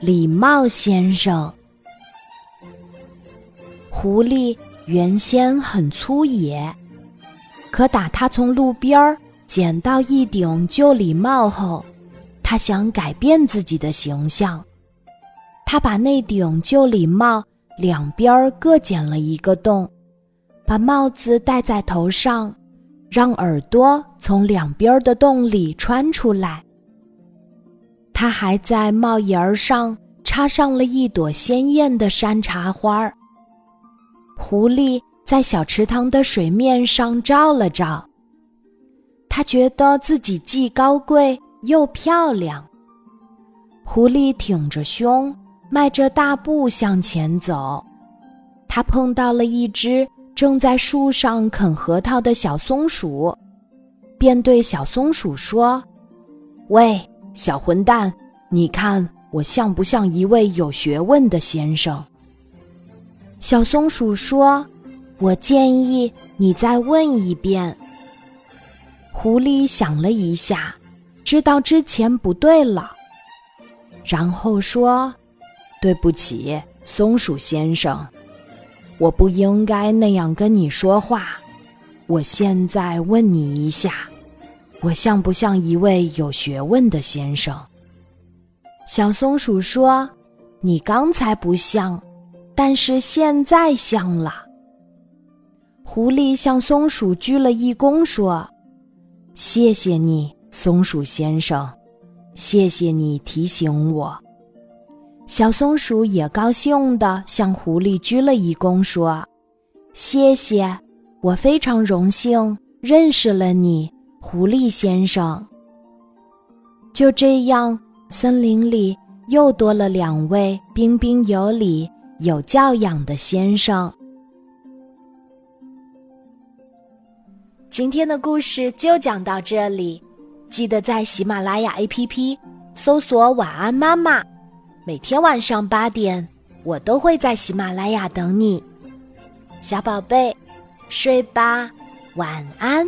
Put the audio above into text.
礼貌先生。狐狸原先很粗野，可打他从路边儿捡到一顶旧礼帽后，他想改变自己的形象。他把那顶旧礼帽两边各剪了一个洞，把帽子戴在头上，让耳朵从两边的洞里穿出来。他还在帽檐儿上插上了一朵鲜艳的山茶花儿。狐狸在小池塘的水面上照了照，他觉得自己既高贵又漂亮。狐狸挺着胸，迈着大步向前走。他碰到了一只正在树上啃核桃的小松鼠，便对小松鼠说：“喂。”小混蛋，你看我像不像一位有学问的先生？小松鼠说：“我建议你再问一遍。”狐狸想了一下，知道之前不对了，然后说：“对不起，松鼠先生，我不应该那样跟你说话。我现在问你一下。”我像不像一位有学问的先生？小松鼠说：“你刚才不像，但是现在像了。”狐狸向松鼠鞠了一躬，说：“谢谢你，松鼠先生，谢谢你提醒我。”小松鼠也高兴地向狐狸鞠了一躬，说：“谢谢，我非常荣幸认识了你。”狐狸先生。就这样，森林里又多了两位彬彬有礼、有教养的先生。今天的故事就讲到这里，记得在喜马拉雅 APP 搜索“晚安妈妈”，每天晚上八点，我都会在喜马拉雅等你，小宝贝，睡吧，晚安。